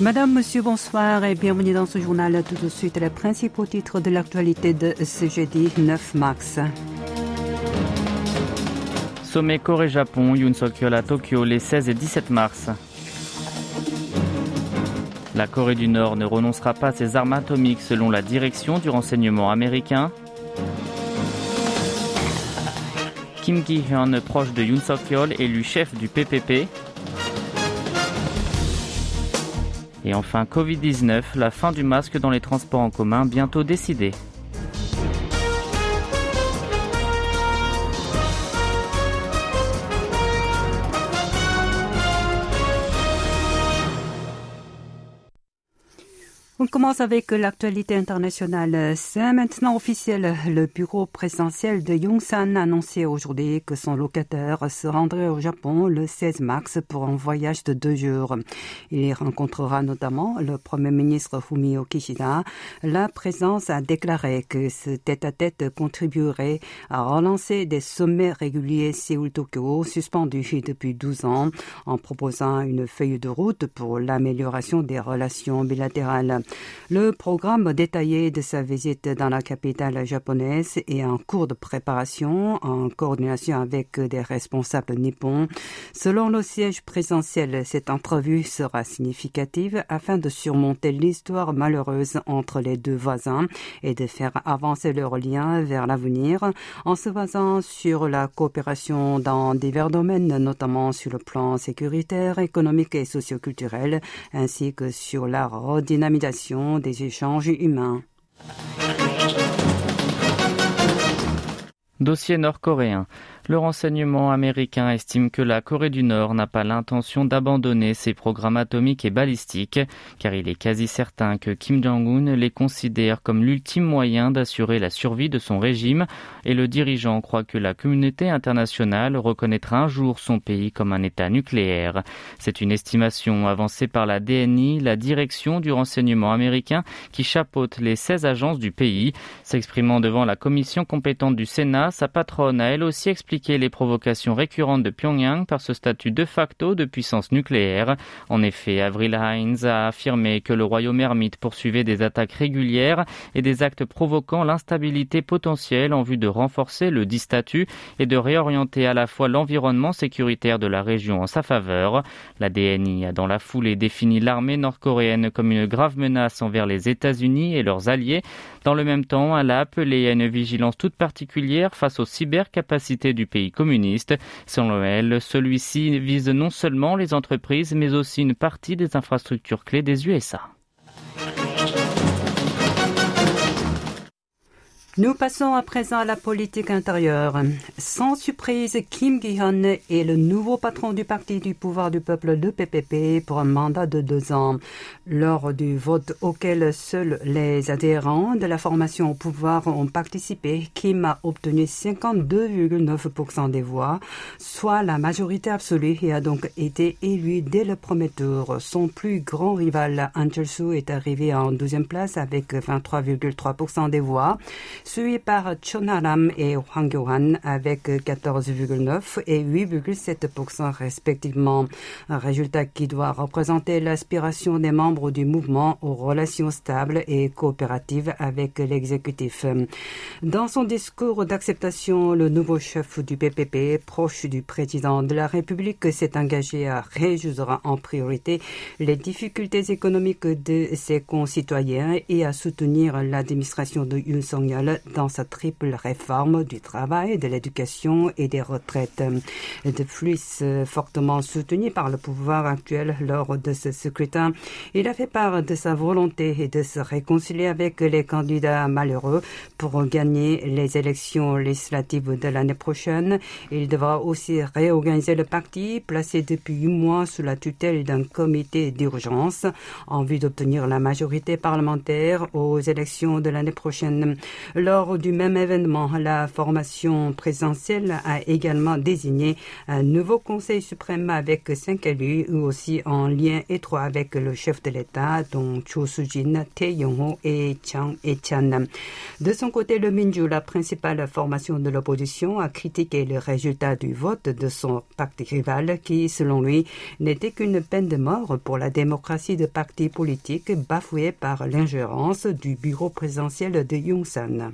Madame, Monsieur, bonsoir et bienvenue dans ce journal. Tout de suite, les principaux titres de l'actualité de ce jeudi 9 mars. Sommet Corée-Japon, Yoon Suk-yeol à Tokyo les 16 et 17 mars. La Corée du Nord ne renoncera pas à ses armes atomiques selon la direction du renseignement américain. Kim Ki-hyun, proche de Yoon Suk-yeol, élu chef du PPP. Et enfin Covid-19, la fin du masque dans les transports en commun bientôt décidée. Commence avec l'actualité internationale. C'est maintenant officiel. Le bureau présidentiel de Yongsan a annoncé aujourd'hui que son locataire se rendrait au Japon le 16 mars pour un voyage de deux jours. Il y rencontrera notamment le premier ministre Fumio Kishida. La présence a déclaré que ce tête-à-tête contribuerait à relancer des sommets réguliers Séoul-Tokyo suspendus depuis 12 ans en proposant une feuille de route pour l'amélioration des relations bilatérales. Le programme détaillé de sa visite dans la capitale japonaise est en cours de préparation en coordination avec des responsables nippons. Selon le siège présidentiel, cette entrevue sera significative afin de surmonter l'histoire malheureuse entre les deux voisins et de faire avancer leurs liens vers l'avenir en se basant sur la coopération dans divers domaines, notamment sur le plan sécuritaire, économique et socioculturel, ainsi que sur la redynamisation des échanges humains. Dossier nord-coréen. Le renseignement américain estime que la Corée du Nord n'a pas l'intention d'abandonner ses programmes atomiques et balistiques, car il est quasi certain que Kim Jong-un les considère comme l'ultime moyen d'assurer la survie de son régime, et le dirigeant croit que la communauté internationale reconnaîtra un jour son pays comme un État nucléaire. C'est une estimation avancée par la DNI, la direction du renseignement américain, qui chapeaute les 16 agences du pays. S'exprimant devant la commission compétente du Sénat, sa patronne a elle aussi expliqué les provocations récurrentes de Pyongyang par ce statut de facto de puissance nucléaire. En effet, Avril Haines a affirmé que le royaume ermite poursuivait des attaques régulières et des actes provoquant l'instabilité potentielle en vue de renforcer le dit statut et de réorienter à la fois l'environnement sécuritaire de la région en sa faveur. La DNI a dans la foulée défini l'armée nord-coréenne comme une grave menace envers les États-Unis et leurs alliés. Dans le même temps, elle a appelé à une vigilance toute particulière face aux cybercapacités du pays communiste. Selon elle, celui-ci vise non seulement les entreprises, mais aussi une partie des infrastructures clés des USA. Nous passons à présent à la politique intérieure. Sans surprise, Kim Gi-hyun est le nouveau patron du Parti du pouvoir du peuple de PPP pour un mandat de deux ans. Lors du vote auquel seuls les adhérents de la formation au pouvoir ont participé, Kim a obtenu 52,9% des voix, soit la majorité absolue et a donc été élu dès le premier tour. Son plus grand rival, An est arrivé en deuxième place avec 23,3% des voix suivi par Chonaram et Hwang Kyo-han avec 14,9 et 8,7% respectivement. Un résultat qui doit représenter l'aspiration des membres du mouvement aux relations stables et coopératives avec l'exécutif. Dans son discours d'acceptation, le nouveau chef du PPP, proche du président de la République, s'est engagé à résoudre en priorité les difficultés économiques de ses concitoyens et à soutenir l'administration de Yoon Song-yeol dans sa triple réforme du travail, de l'éducation et des retraites. De plus, fortement soutenu par le pouvoir actuel lors de ce scrutin, il a fait part de sa volonté de se réconcilier avec les candidats malheureux pour gagner les élections législatives de l'année prochaine. Il devra aussi réorganiser le parti, placé depuis huit mois sous la tutelle d'un comité d'urgence en vue d'obtenir la majorité parlementaire aux élections de l'année prochaine. Lors du même événement, la formation présidentielle a également désigné un nouveau Conseil suprême avec cinq élus, aussi en lien étroit avec le chef de l'État, dont Cho Soo-jin, Tae Yong-ho et Chang E-chan. De son côté, le Minju, la principale formation de l'opposition, a critiqué le résultat du vote de son parti rival qui, selon lui, n'était qu'une peine de mort pour la démocratie de partis politiques bafouée par l'ingérence du bureau présidentiel de Yongsan.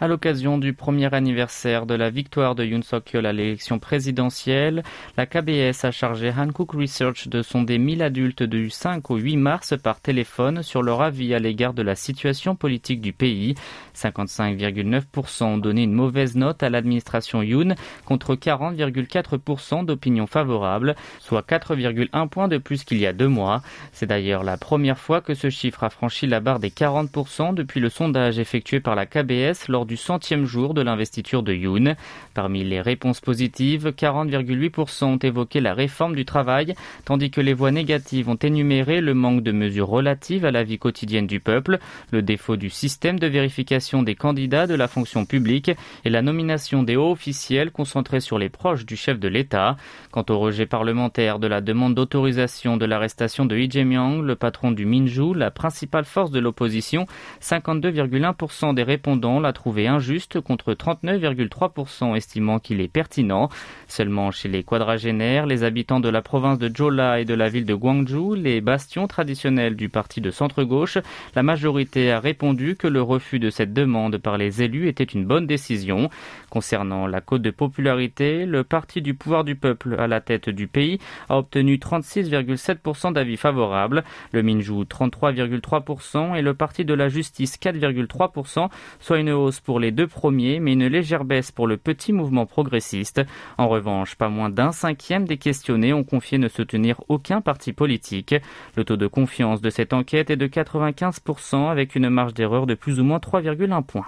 À l'occasion du premier anniversaire de la victoire de Yoon Suk-yeol à l'élection présidentielle, la KBS a chargé Hankook Research de sonder 1000 adultes du 5 au 8 mars par téléphone sur leur avis à l'égard de la situation politique du pays. 55,9% ont donné une mauvaise note à l'administration Yoon contre 40,4% d'opinion favorable, soit 4,1 points de plus qu'il y a deux mois. C'est d'ailleurs la première fois que ce chiffre a franchi la barre des 40% depuis le sondage effectué par la KBS lors du centième jour de l'investiture de Yoon. Parmi les réponses positives, 40,8% ont évoqué la réforme du travail, tandis que les voix négatives ont énuméré le manque de mesures relatives à la vie quotidienne du peuple, le défaut du système de vérification des candidats de la fonction publique et la nomination des hauts officiels concentrés sur les proches du chef de l'État. Quant au rejet parlementaire de la demande d'autorisation de l'arrestation de Lee Jae-myung, le patron du Minju, la principale force de l'opposition, 52,1% des répondants l'a trouvé injuste contre 39,3% estimant qu'il est pertinent. Seulement chez les quadragénaires, les habitants de la province de Jola et de la ville de Gwangju, les bastions traditionnels du parti de centre-gauche, la majorité a répondu que le refus de cette demande par les élus était une bonne décision. Concernant la cote de popularité, le parti du pouvoir du peuple à la tête du pays a obtenu 36,7% d'avis favorables, le Minju 33,3% et le parti de la justice 4,3%, soit une hausse pour les deux premiers, mais une légère baisse pour le petit mouvement progressiste. En revanche, pas moins d'un cinquième des questionnés ont confié ne soutenir aucun parti politique. Le taux de confiance de cette enquête est de 95% avec une marge d'erreur de plus ou moins 3,1 points.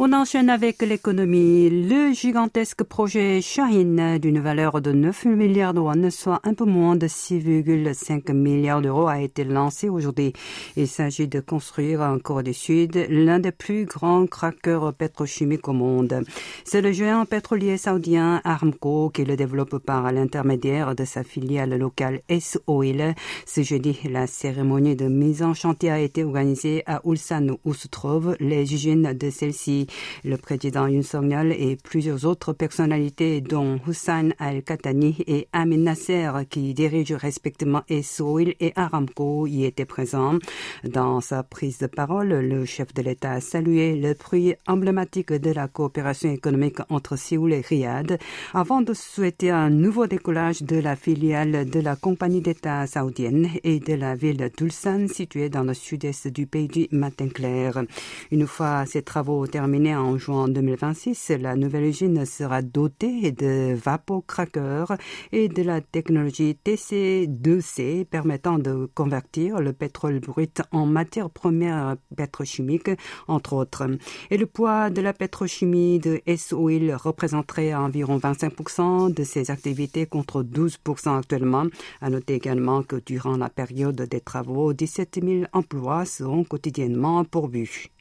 On enchaîne avec l'économie. Le gigantesque projet Shaheen d'une valeur de 9 milliards de won, soit un peu moins de 6,5 milliards d'euros, a été lancé aujourd'hui. Il s'agit de construire en Corée du Sud l'un des plus grands craqueurs pétrochimiques au monde. C'est le géant pétrolier saoudien Aramco qui le développe par l'intermédiaire de sa filiale locale S-Oil. Ce jeudi, la cérémonie de mise en chantier a été organisée à Ulsan où se trouvent les usines de celle-ci. Le président Yoon Song-yeol et plusieurs autres personnalités, dont Hussein Al-Katani et Amin Nasser, qui dirigent respectivement Essoil et Aramco, y étaient présents. Dans sa prise de parole, le chef de l'État a salué le prix emblématique de la coopération économique entre Séoul et Riyad, avant de souhaiter un nouveau décollage de la filiale de la compagnie d'État saoudienne et de la ville d'Ulsan, située dans le sud-est du pays du matin clair. Une fois ces travaux terminés, en juin 2026, la nouvelle usine sera dotée de vapocraqueurs et de la technologie TC2C permettant de convertir le pétrole brut en matière première pétrochimique, entre autres. Et le poids de la pétrochimie de S-Oil représenterait environ 25% de ses activités contre 12% actuellement. À noter également que durant la période des travaux, 17 000 emplois seront quotidiennement pourvus.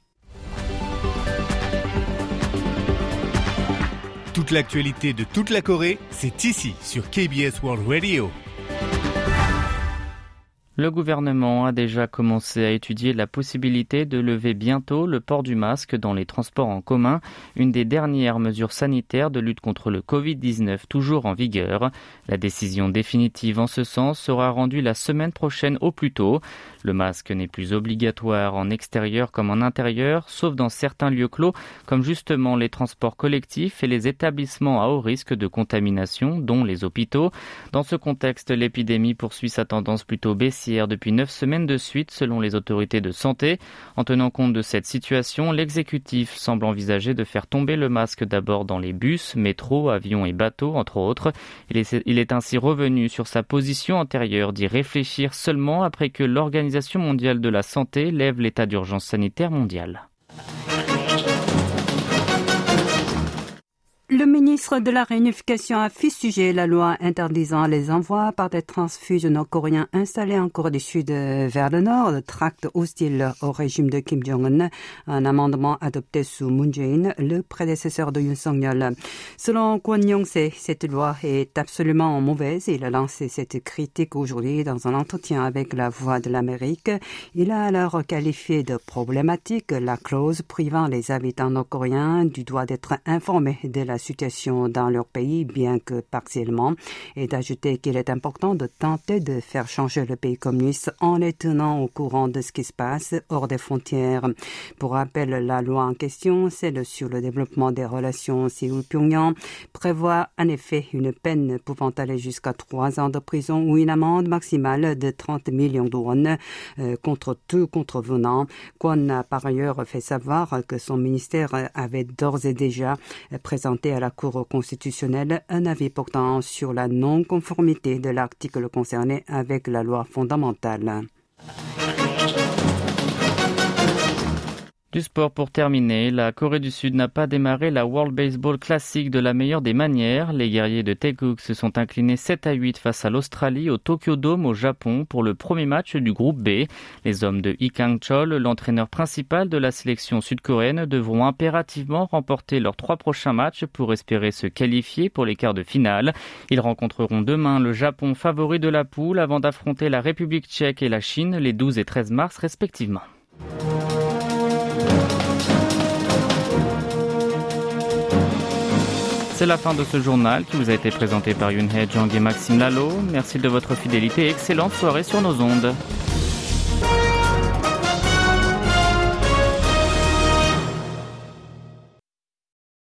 Toute l'actualité de toute la Corée, c'est ici sur KBS World Radio. Le gouvernement a déjà commencé à étudier la possibilité de lever bientôt le port du masque dans les transports en commun, une des dernières mesures sanitaires de lutte contre le Covid-19 toujours en vigueur. La décision définitive en ce sens sera rendue la semaine prochaine au plus tôt. Le masque n'est plus obligatoire en extérieur comme en intérieur, sauf dans certains lieux clos, comme justement les transports collectifs et les établissements à haut risque de contamination, dont les hôpitaux. Dans ce contexte, l'épidémie poursuit sa tendance plutôt baissière depuis neuf semaines de suite, selon les autorités de santé. En tenant compte de cette situation, l'exécutif semble envisager de faire tomber le masque d'abord dans les bus, métros, avions et bateaux, entre autres. Il est, il est ainsi revenu sur sa position antérieure d'y réfléchir seulement après que l'organisation mondiale de la santé lève l'état d'urgence sanitaire mondial. Le ministre de la Réunification a fustigé la loi interdisant les envois par des transfuges nord-coréens installés en Corée du Sud vers le nord, le tract hostile au régime de Kim Jong-un, un amendement adopté sous Moon Jae-in, le prédécesseur de Yoon Song-yeol. Selon Kwon Yong-se, cette loi est absolument mauvaise. Il a lancé cette critique aujourd'hui dans un entretien avec la Voix de l'Amérique. Il a alors qualifié de problématique la clause privant les habitants nord-coréens du droit d'être informés de la situation dans leur pays, bien que partiellement, et d'ajouter qu'il est important de tenter de faire changer le pays communiste en les tenant au courant de ce qui se passe hors des frontières. Pour rappel, la loi en question, celle sur le développement des relations Séoul-Pyongyang, prévoit en effet une peine pouvant aller jusqu'à trois ans de prison ou une amende maximale de 30 millions de won euh, contre tout contrevenant. Kwon a par ailleurs fait savoir que son ministère avait d'ores et déjà présenté à la Cour constitutionnelle un avis portant sur la non-conformité de l'article concerné avec la loi fondamentale. Du sport pour terminer, la Corée du Sud n'a pas démarré la World Baseball Classic de la meilleure des manières. Les guerriers de Taeguk se sont inclinés 7 à 8 face à l'Australie au Tokyo Dome au Japon pour le premier match du groupe B. Les hommes de Lee Kang-chol, l'entraîneur principal de la sélection sud-coréenne, devront impérativement remporter leurs trois prochains matchs pour espérer se qualifier pour les quarts de finale. Ils rencontreront demain le Japon favori de la poule avant d'affronter la République tchèque et la Chine les 12 et 13 mars respectivement. C'est la fin de ce journal qui vous a été présenté par Yoon Jang et Maxime Lalo. Merci de votre fidélité et excellente soirée sur nos ondes.